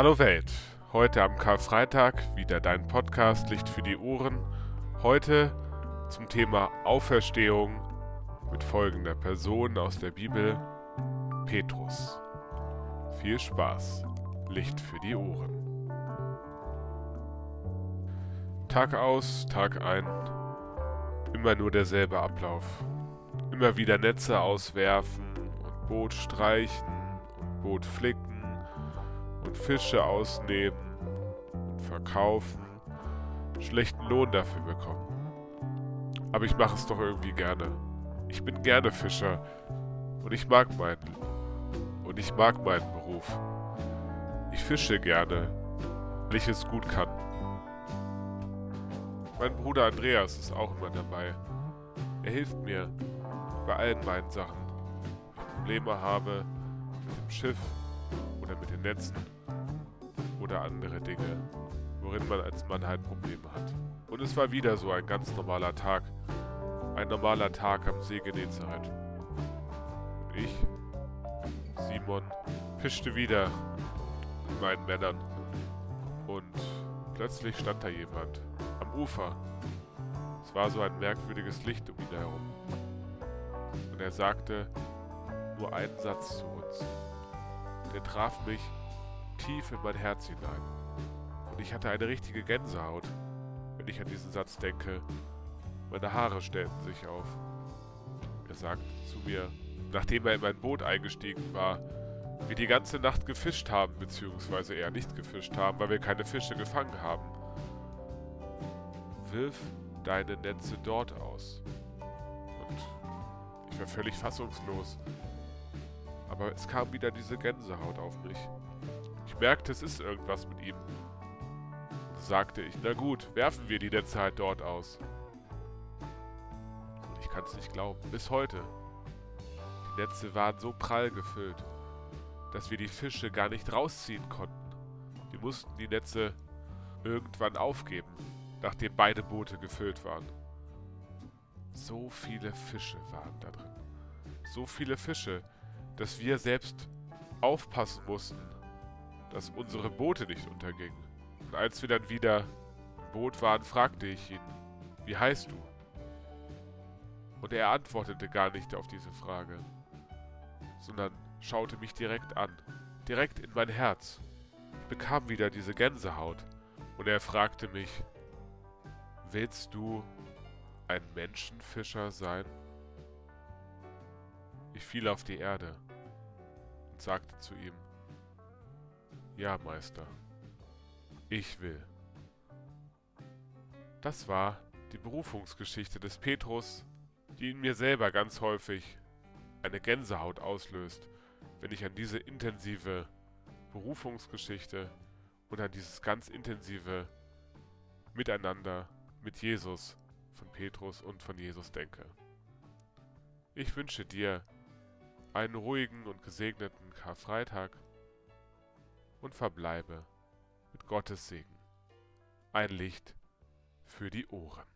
Hallo Welt, heute am Karfreitag wieder dein Podcast Licht für die Ohren. Heute zum Thema Auferstehung mit folgender Person aus der Bibel, Petrus. Viel Spaß, Licht für die Ohren. Tag aus, Tag ein, immer nur derselbe Ablauf. Immer wieder Netze auswerfen und Boot streichen und Boot flicken und Fische ausnehmen und verkaufen, schlechten Lohn dafür bekommen. Aber ich mache es doch irgendwie gerne. Ich bin gerne Fischer und ich mag meinen und ich mag meinen Beruf. Ich fische gerne, weil ich es gut kann. Mein Bruder Andreas ist auch immer dabei. Er hilft mir bei allen meinen Sachen. Wenn ich Probleme habe mit dem Schiff oder mit den Netzen oder andere Dinge, worin man als Mann halt Probleme hat. Und es war wieder so ein ganz normaler Tag. Ein normaler Tag am See Genezareth. Und ich, Simon, fischte wieder mit meinen Männern. Und plötzlich stand da jemand am Ufer. Es war so ein merkwürdiges Licht um ihn herum. Und er sagte nur einen Satz zu uns. Der traf mich tief in mein Herz hinein. Und ich hatte eine richtige Gänsehaut, wenn ich an diesen Satz denke. Meine Haare stellten sich auf. Er sagte zu mir, nachdem er in mein Boot eingestiegen war, wir die ganze Nacht gefischt haben, beziehungsweise eher nicht gefischt haben, weil wir keine Fische gefangen haben. Wirf deine Netze dort aus. Und ich war völlig fassungslos. Aber es kam wieder diese Gänsehaut auf mich. Ich merkte, es ist irgendwas mit ihm. Da sagte ich, na gut, werfen wir die Netze halt dort aus. Und ich kann es nicht glauben, bis heute. Die Netze waren so prall gefüllt, dass wir die Fische gar nicht rausziehen konnten. Wir mussten die Netze irgendwann aufgeben, nachdem beide Boote gefüllt waren. So viele Fische waren da drin. So viele Fische, dass wir selbst aufpassen mussten, dass unsere Boote nicht untergingen. Und als wir dann wieder im Boot waren, fragte ich ihn, wie heißt du? Und er antwortete gar nicht auf diese Frage, sondern schaute mich direkt an, direkt in mein Herz. Ich bekam wieder diese Gänsehaut und er fragte mich, willst du ein Menschenfischer sein? Ich fiel auf die Erde sagte zu ihm, ja, Meister. Ich will. Das war die Berufungsgeschichte des Petrus, die in mir selber ganz häufig eine Gänsehaut auslöst, wenn ich an diese intensive Berufungsgeschichte und an dieses ganz intensive Miteinander mit Jesus von Petrus und von Jesus denke. Ich wünsche dir einen ruhigen und gesegneten Karfreitag und verbleibe mit Gottes Segen. Ein Licht für die Ohren.